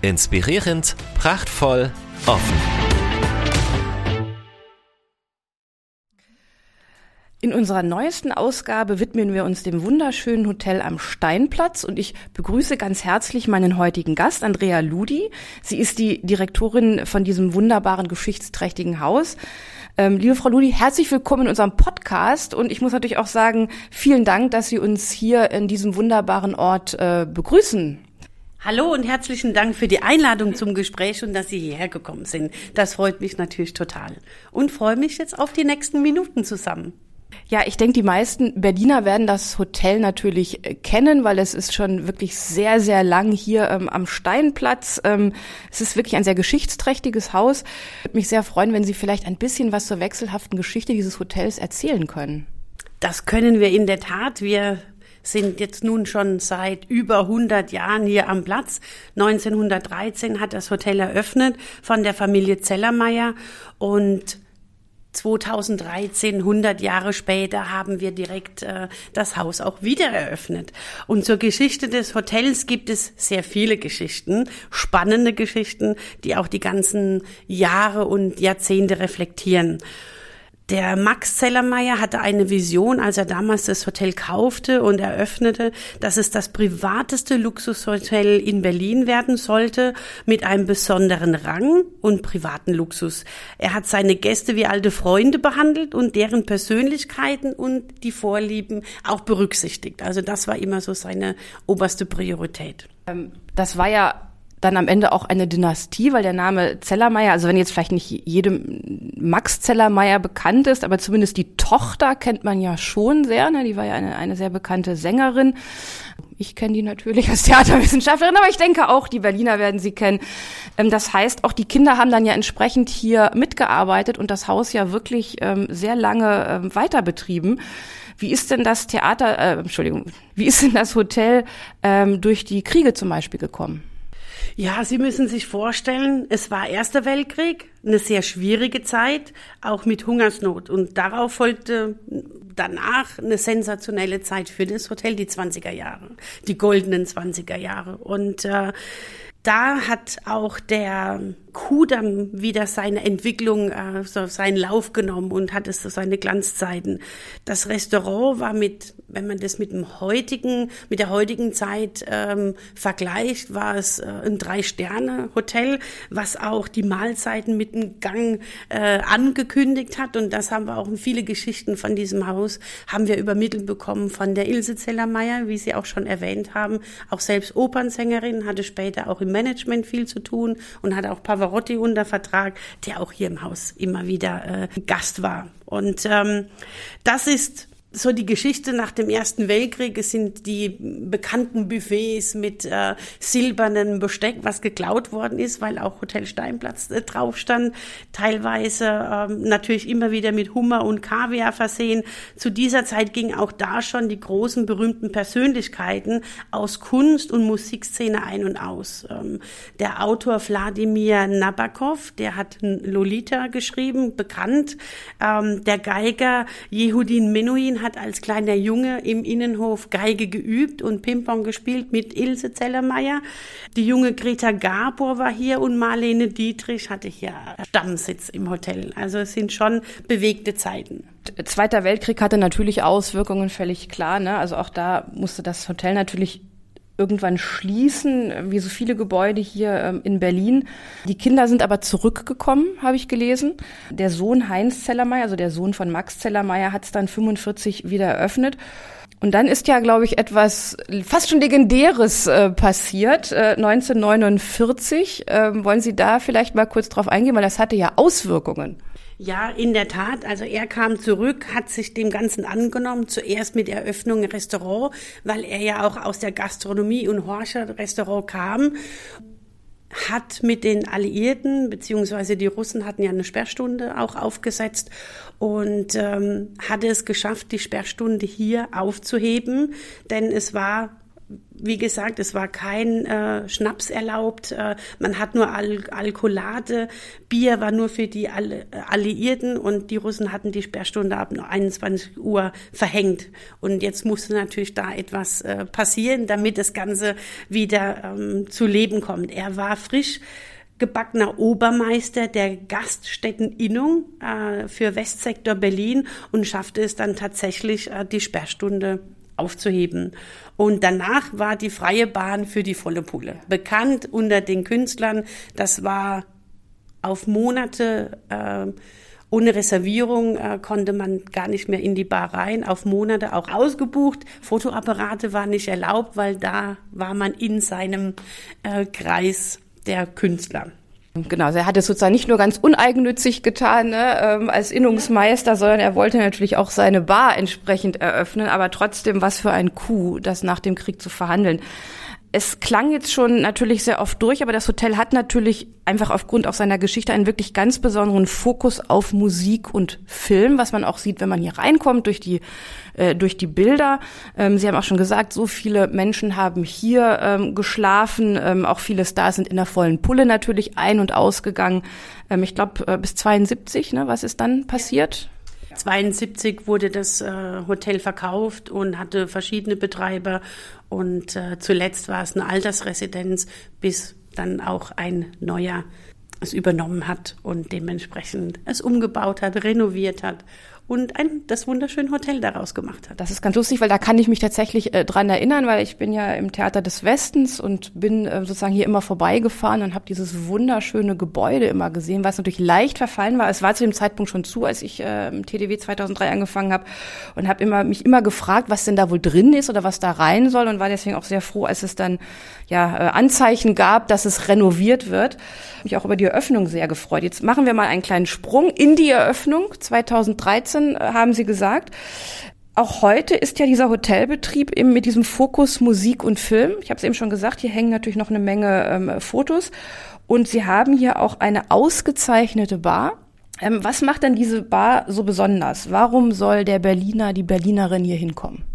Inspirierend, prachtvoll, offen. In unserer neuesten Ausgabe widmen wir uns dem wunderschönen Hotel am Steinplatz und ich begrüße ganz herzlich meinen heutigen Gast, Andrea Ludi. Sie ist die Direktorin von diesem wunderbaren, geschichtsträchtigen Haus. Ähm, liebe Frau Ludi, herzlich willkommen in unserem Podcast und ich muss natürlich auch sagen, vielen Dank, dass Sie uns hier in diesem wunderbaren Ort äh, begrüßen. Hallo und herzlichen Dank für die Einladung zum Gespräch und dass Sie hierher gekommen sind. Das freut mich natürlich total und freue mich jetzt auf die nächsten Minuten zusammen. Ja, ich denke, die meisten Berliner werden das Hotel natürlich äh, kennen, weil es ist schon wirklich sehr, sehr lang hier ähm, am Steinplatz. Ähm, es ist wirklich ein sehr geschichtsträchtiges Haus. Würde mich sehr freuen, wenn Sie vielleicht ein bisschen was zur wechselhaften Geschichte dieses Hotels erzählen können. Das können wir in der Tat. Wir sind jetzt nun schon seit über 100 Jahren hier am Platz. 1913 hat das Hotel eröffnet von der Familie Zellermeier und 2013, 100 Jahre später, haben wir direkt äh, das Haus auch wieder eröffnet. Und zur Geschichte des Hotels gibt es sehr viele Geschichten, spannende Geschichten, die auch die ganzen Jahre und Jahrzehnte reflektieren. Der Max Zellermeier hatte eine Vision, als er damals das Hotel kaufte und eröffnete, dass es das privateste Luxushotel in Berlin werden sollte, mit einem besonderen Rang und privaten Luxus. Er hat seine Gäste wie alte Freunde behandelt und deren Persönlichkeiten und die Vorlieben auch berücksichtigt. Also das war immer so seine oberste Priorität. Ähm, das war ja dann am Ende auch eine Dynastie, weil der Name Zellermeier, also wenn jetzt vielleicht nicht jedem Max Zellermeier bekannt ist, aber zumindest die Tochter kennt man ja schon sehr, ne? die war ja eine, eine sehr bekannte Sängerin. Ich kenne die natürlich als Theaterwissenschaftlerin, aber ich denke auch, die Berliner werden sie kennen. Ähm, das heißt, auch die Kinder haben dann ja entsprechend hier mitgearbeitet und das Haus ja wirklich ähm, sehr lange ähm, weiter betrieben. Wie ist denn das Theater, äh, Entschuldigung, wie ist denn das Hotel ähm, durch die Kriege zum Beispiel gekommen? Ja, Sie müssen sich vorstellen, es war Erster Weltkrieg, eine sehr schwierige Zeit, auch mit Hungersnot. Und darauf folgte danach eine sensationelle Zeit für das Hotel, die 20er Jahre, die goldenen 20er Jahre. Und äh, da hat auch der Kudamm wieder seine Entwicklung, äh, so seinen Lauf genommen und hat es so seine Glanzzeiten. Das Restaurant war mit, wenn man das mit dem heutigen, mit der heutigen Zeit ähm, vergleicht, war es äh, ein Drei-Sterne-Hotel, was auch die Mahlzeiten mit dem Gang äh, angekündigt hat. Und das haben wir auch in viele Geschichten von diesem Haus haben wir übermittelt bekommen von der Ilse Zellermeier, wie Sie auch schon erwähnt haben. Auch selbst Opernsängerin, hatte später auch im Management viel zu tun und hatte auch Pavarotti unter Vertrag, der auch hier im Haus immer wieder äh, Gast war. Und ähm, das ist so die Geschichte nach dem Ersten Weltkrieg. Es sind die bekannten Buffets mit äh, silbernem Besteck, was geklaut worden ist, weil auch Hotel Steinplatz äh, drauf stand. Teilweise äh, natürlich immer wieder mit Hummer und Kaviar versehen. Zu dieser Zeit gingen auch da schon die großen berühmten Persönlichkeiten aus Kunst- und Musikszene ein und aus. Ähm, der Autor Wladimir Nabokov, der hat Lolita geschrieben, bekannt. Ähm, der Geiger Yehudin Menuhin hat als kleiner Junge im Innenhof Geige geübt und Pimpon gespielt mit Ilse Zellermeier. Die junge Greta Gabor war hier und Marlene Dietrich hatte hier Stammsitz im Hotel. Also es sind schon bewegte Zeiten. Zweiter Weltkrieg hatte natürlich Auswirkungen, völlig klar. Ne? Also auch da musste das Hotel natürlich irgendwann schließen, wie so viele Gebäude hier ähm, in Berlin. Die Kinder sind aber zurückgekommen, habe ich gelesen. Der Sohn Heinz Zellermeier, also der Sohn von Max Zellermeier, hat es dann 45 wieder eröffnet. Und dann ist ja, glaube ich, etwas fast schon legendäres äh, passiert. Äh, 1949. Ähm, wollen Sie da vielleicht mal kurz drauf eingehen, weil das hatte ja Auswirkungen. Ja, in der Tat. Also er kam zurück, hat sich dem Ganzen angenommen, zuerst mit Eröffnung Restaurant, weil er ja auch aus der Gastronomie und Horscher Restaurant kam. hat mit den Alliierten, beziehungsweise die Russen hatten ja eine Sperrstunde auch aufgesetzt und ähm, hatte es geschafft, die Sperrstunde hier aufzuheben, denn es war wie gesagt, es war kein äh, Schnaps erlaubt. Äh, man hat nur Al Alkoholade. Bier war nur für die All Alliierten und die Russen hatten die Sperrstunde ab 21 Uhr verhängt. Und jetzt musste natürlich da etwas äh, passieren, damit das Ganze wieder ähm, zu Leben kommt. Er war frisch gebackener Obermeister der Gaststätteninnung äh, für Westsektor Berlin und schaffte es dann tatsächlich, äh, die Sperrstunde aufzuheben. Und danach war die freie Bahn für die volle Pulle. Bekannt unter den Künstlern, das war auf Monate äh, ohne Reservierung äh, konnte man gar nicht mehr in die Bar rein, auf Monate auch ausgebucht. Fotoapparate waren nicht erlaubt, weil da war man in seinem äh, Kreis der Künstler. Genau, also er hat es sozusagen nicht nur ganz uneigennützig getan ne, ähm, als Innungsmeister, sondern er wollte natürlich auch seine Bar entsprechend eröffnen, aber trotzdem was für ein Coup, das nach dem Krieg zu verhandeln es klang jetzt schon natürlich sehr oft durch, aber das Hotel hat natürlich einfach aufgrund auch seiner Geschichte einen wirklich ganz besonderen Fokus auf Musik und Film, was man auch sieht, wenn man hier reinkommt durch die äh, durch die Bilder. Ähm, Sie haben auch schon gesagt, so viele Menschen haben hier ähm, geschlafen, ähm, auch viele Stars sind in der vollen Pulle natürlich ein und ausgegangen. Ähm, ich glaube äh, bis 72, ne? Was ist dann passiert? 72 wurde das äh, Hotel verkauft und hatte verschiedene Betreiber. Und äh, zuletzt war es eine Altersresidenz, bis dann auch ein neuer es übernommen hat und dementsprechend es umgebaut hat, renoviert hat und ein, das wunderschöne Hotel daraus gemacht hat. Das ist ganz lustig, weil da kann ich mich tatsächlich äh, dran erinnern, weil ich bin ja im Theater des Westens und bin äh, sozusagen hier immer vorbeigefahren und habe dieses wunderschöne Gebäude immer gesehen, was natürlich leicht verfallen war. Es war zu dem Zeitpunkt schon zu, als ich äh, im TDW 2003 angefangen habe und habe immer mich immer gefragt, was denn da wohl drin ist oder was da rein soll und war deswegen auch sehr froh, als es dann ja äh, Anzeichen gab, dass es renoviert wird. Mich auch über die Eröffnung sehr gefreut. Jetzt machen wir mal einen kleinen Sprung in die Eröffnung 2013 2013 äh, haben Sie gesagt. Auch heute ist ja dieser Hotelbetrieb eben mit diesem Fokus Musik und Film. Ich habe es eben schon gesagt, hier hängen natürlich noch eine Menge ähm, Fotos. Und Sie haben hier auch eine ausgezeichnete Bar. Ähm, was macht denn diese Bar so besonders? Warum soll der Berliner, die Berlinerin hier hinkommen?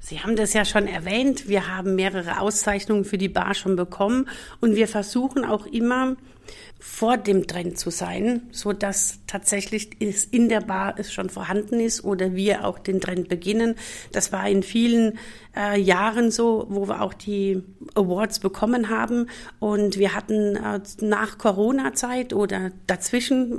Sie haben das ja schon erwähnt. Wir haben mehrere Auszeichnungen für die Bar schon bekommen und wir versuchen auch immer vor dem Trend zu sein, so dass tatsächlich es in der Bar es schon vorhanden ist oder wir auch den Trend beginnen. Das war in vielen äh, Jahren so, wo wir auch die Awards bekommen haben und wir hatten äh, nach Corona-Zeit oder dazwischen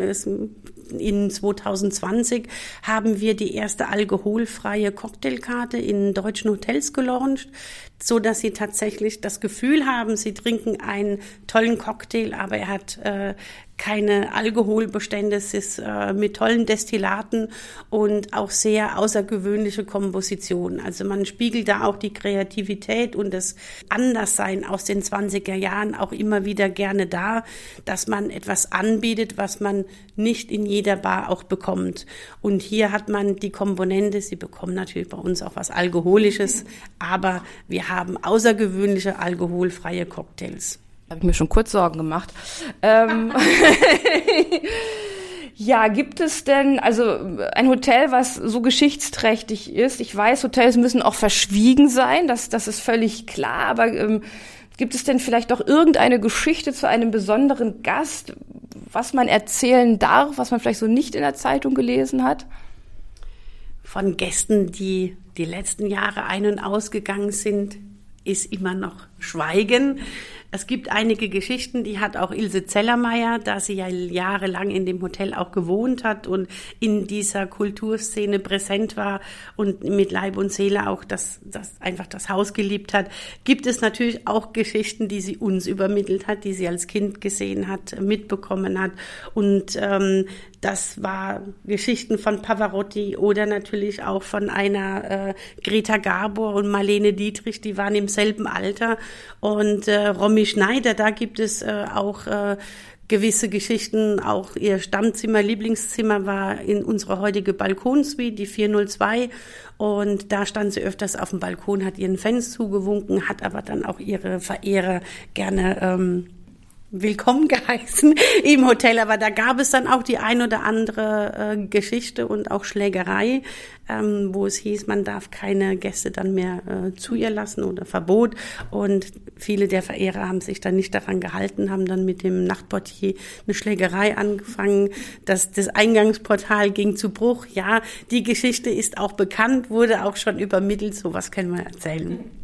in 2020 haben wir die erste alkoholfreie Cocktailkarte in deutschen Hotels gelauncht, so dass sie tatsächlich das Gefühl haben, sie trinken einen tollen Cocktail, aber er hat äh, keine Alkoholbestände, es ist äh, mit tollen Destillaten und auch sehr außergewöhnliche Kompositionen. Also man spiegelt da auch die Kreativität und das Anderssein aus den 20er Jahren auch immer wieder gerne da, dass man etwas anbietet, was man nicht in jeder Bar auch bekommt. Und hier hat man die Komponente, Sie bekommen natürlich bei uns auch was Alkoholisches, aber wir haben außergewöhnliche alkoholfreie Cocktails habe ich mir schon kurz Sorgen gemacht. Ähm, ja, gibt es denn, also ein Hotel, was so geschichtsträchtig ist? Ich weiß, Hotels müssen auch verschwiegen sein, das, das ist völlig klar, aber ähm, gibt es denn vielleicht doch irgendeine Geschichte zu einem besonderen Gast, was man erzählen darf, was man vielleicht so nicht in der Zeitung gelesen hat? Von Gästen, die die letzten Jahre ein- und ausgegangen sind, ist immer noch Schweigen. Es gibt einige Geschichten, die hat auch Ilse Zellermeier, da sie ja jahrelang in dem Hotel auch gewohnt hat und in dieser Kulturszene präsent war und mit Leib und Seele auch das, das einfach das Haus geliebt hat, gibt es natürlich auch Geschichten, die sie uns übermittelt hat, die sie als Kind gesehen hat, mitbekommen hat. Und ähm, das war Geschichten von Pavarotti oder natürlich auch von einer äh, Greta Gabor und Marlene Dietrich, die waren im selben Alter. Und äh, Romy Schneider, da gibt es äh, auch äh, gewisse Geschichten. Auch ihr Stammzimmer, Lieblingszimmer war in unserer heutige Balkonsuite, die 402. Und da stand sie öfters auf dem Balkon, hat ihren Fans zugewunken, hat aber dann auch ihre Verehrer gerne ähm, willkommen geheißen im Hotel. Aber da gab es dann auch die ein oder andere äh, Geschichte und auch Schlägerei, ähm, wo es hieß, man darf keine Gäste dann mehr äh, zu ihr lassen oder Verbot. Und viele der Verehrer haben sich dann nicht daran gehalten, haben dann mit dem Nachtportier eine Schlägerei angefangen. Das, das Eingangsportal ging zu Bruch. Ja, die Geschichte ist auch bekannt, wurde auch schon übermittelt. So was können wir erzählen.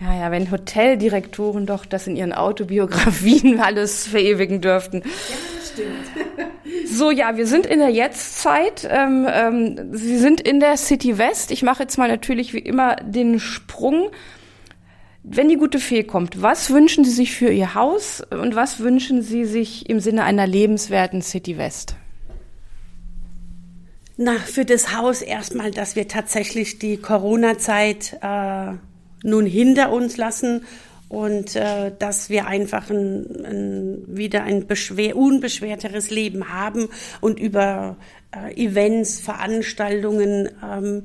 Ja, ja, wenn Hoteldirektoren doch das in ihren Autobiografien alles verewigen dürften. Ja, das stimmt. So, ja, wir sind in der Jetztzeit. Ähm, ähm, Sie sind in der City West. Ich mache jetzt mal natürlich wie immer den Sprung. Wenn die gute Fee kommt, was wünschen Sie sich für Ihr Haus und was wünschen Sie sich im Sinne einer lebenswerten City West? Na, für das Haus erstmal, dass wir tatsächlich die Corona-Zeit äh, nun hinter uns lassen und äh, dass wir einfach ein, ein, wieder ein beschwer, unbeschwerteres Leben haben und über äh, Events, Veranstaltungen ähm,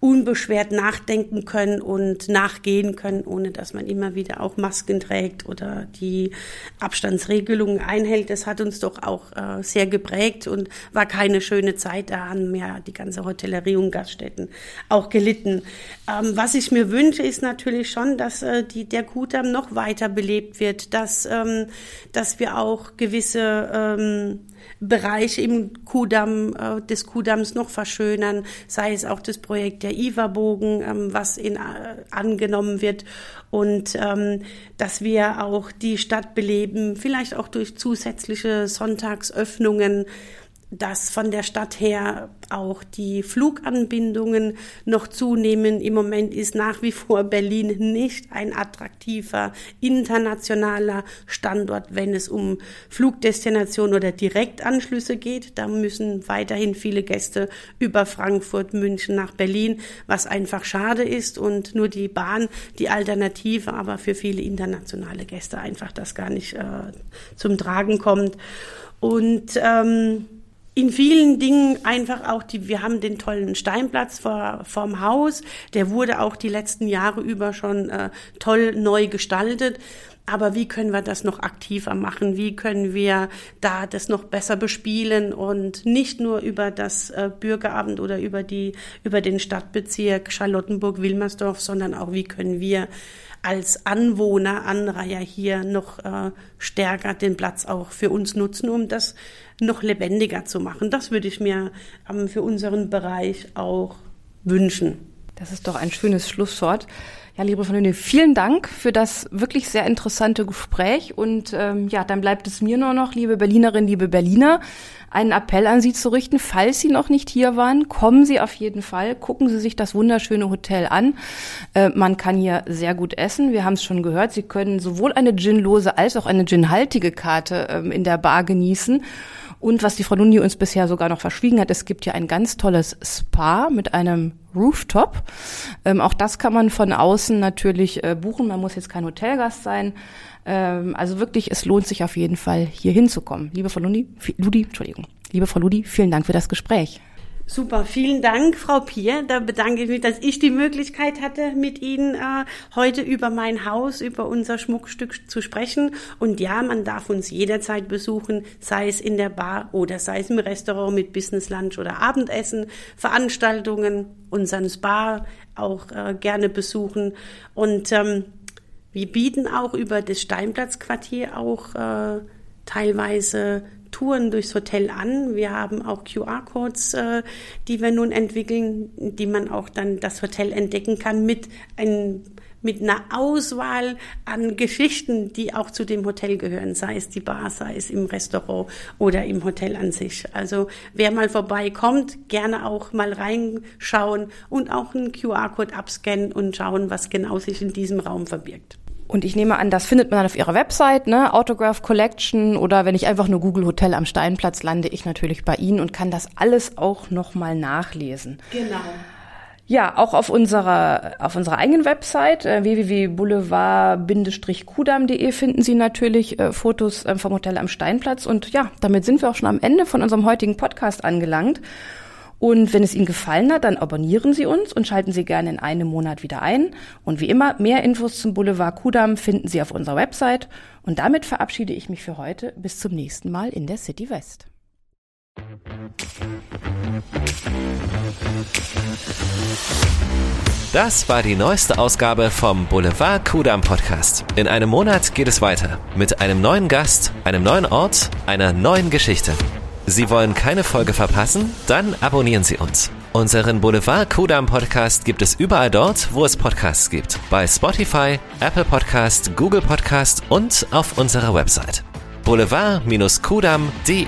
unbeschwert nachdenken können und nachgehen können, ohne dass man immer wieder auch Masken trägt oder die Abstandsregelungen einhält. Das hat uns doch auch äh, sehr geprägt und war keine schöne Zeit. Da haben ja die ganze Hotellerie und Gaststätten auch gelitten. Ähm, was ich mir wünsche, ist natürlich schon, dass äh, die, der Kudamm noch weiter belebt wird, dass, ähm, dass wir auch gewisse ähm, Bereiche im Kudamm, äh, des Kudamms noch verschönern, sei es auch das Projekt der IWA-Bogen, ähm, was in, äh, angenommen wird. Und ähm, dass wir auch die Stadt beleben, vielleicht auch durch zusätzliche Sonntagsöffnungen dass von der Stadt her auch die Fluganbindungen noch zunehmen. Im Moment ist nach wie vor Berlin nicht ein attraktiver internationaler Standort, wenn es um Flugdestination oder Direktanschlüsse geht. Da müssen weiterhin viele Gäste über Frankfurt, München nach Berlin, was einfach schade ist und nur die Bahn die Alternative, aber für viele internationale Gäste einfach das gar nicht äh, zum Tragen kommt. Und ähm, in vielen Dingen einfach auch die, wir haben den tollen Steinplatz vor, vorm Haus, der wurde auch die letzten Jahre über schon äh, toll neu gestaltet. Aber wie können wir das noch aktiver machen? Wie können wir da das noch besser bespielen und nicht nur über das äh, Bürgerabend oder über die, über den Stadtbezirk Charlottenburg-Wilmersdorf, sondern auch wie können wir als Anwohner, Anreiher hier noch äh, stärker den Platz auch für uns nutzen, um das noch lebendiger zu machen. Das würde ich mir ähm, für unseren Bereich auch wünschen. Das ist doch ein schönes Schlusswort. Ja, liebe Freunde, vielen Dank für das wirklich sehr interessante Gespräch. Und ähm, ja, dann bleibt es mir nur noch, liebe Berlinerinnen, liebe Berliner, einen Appell an Sie zu richten. Falls Sie noch nicht hier waren, kommen Sie auf jeden Fall. Gucken Sie sich das wunderschöne Hotel an. Äh, man kann hier sehr gut essen. Wir haben es schon gehört. Sie können sowohl eine ginlose als auch eine ginhaltige Karte ähm, in der Bar genießen. Und was die Frau Lundi uns bisher sogar noch verschwiegen hat, es gibt ja ein ganz tolles Spa mit einem Rooftop. Ähm, auch das kann man von außen natürlich äh, buchen. Man muss jetzt kein Hotelgast sein. Ähm, also wirklich, es lohnt sich auf jeden Fall, hier hinzukommen. Liebe Frau Ludi, Ludi, Entschuldigung. Liebe Frau Ludi, vielen Dank für das Gespräch. Super, vielen Dank, Frau Pier. Da bedanke ich mich, dass ich die Möglichkeit hatte, mit Ihnen äh, heute über mein Haus, über unser Schmuckstück zu sprechen. Und ja, man darf uns jederzeit besuchen, sei es in der Bar oder sei es im Restaurant mit Business Lunch oder Abendessen, Veranstaltungen, unseren Spa auch äh, gerne besuchen. Und ähm, wir bieten auch über das Steinplatzquartier auch äh, teilweise Touren durchs Hotel an. Wir haben auch QR-Codes, äh, die wir nun entwickeln, die man auch dann das Hotel entdecken kann mit ein, mit einer Auswahl an Geschichten, die auch zu dem Hotel gehören, sei es die Bar, sei es im Restaurant oder im Hotel an sich. Also wer mal vorbeikommt, gerne auch mal reinschauen und auch einen QR-Code abscannen und schauen, was genau sich in diesem Raum verbirgt. Und ich nehme an, das findet man dann auf ihrer Website, ne? Autograph Collection oder wenn ich einfach nur Google Hotel am Steinplatz lande, ich natürlich bei Ihnen und kann das alles auch nochmal nachlesen. Genau. Ja, auch auf unserer, auf unserer eigenen Website äh, www.boulevard-kudam.de finden Sie natürlich äh, Fotos äh, vom Hotel am Steinplatz. Und ja, damit sind wir auch schon am Ende von unserem heutigen Podcast angelangt. Und wenn es Ihnen gefallen hat, dann abonnieren Sie uns und schalten Sie gerne in einem Monat wieder ein. Und wie immer, mehr Infos zum Boulevard Kudam finden Sie auf unserer Website. Und damit verabschiede ich mich für heute. Bis zum nächsten Mal in der City West. Das war die neueste Ausgabe vom Boulevard Kudam Podcast. In einem Monat geht es weiter mit einem neuen Gast, einem neuen Ort, einer neuen Geschichte. Sie wollen keine Folge verpassen? Dann abonnieren Sie uns. Unseren Boulevard Kudam Podcast gibt es überall dort, wo es Podcasts gibt. Bei Spotify, Apple Podcast, Google Podcast und auf unserer Website. boulevard-kudam.de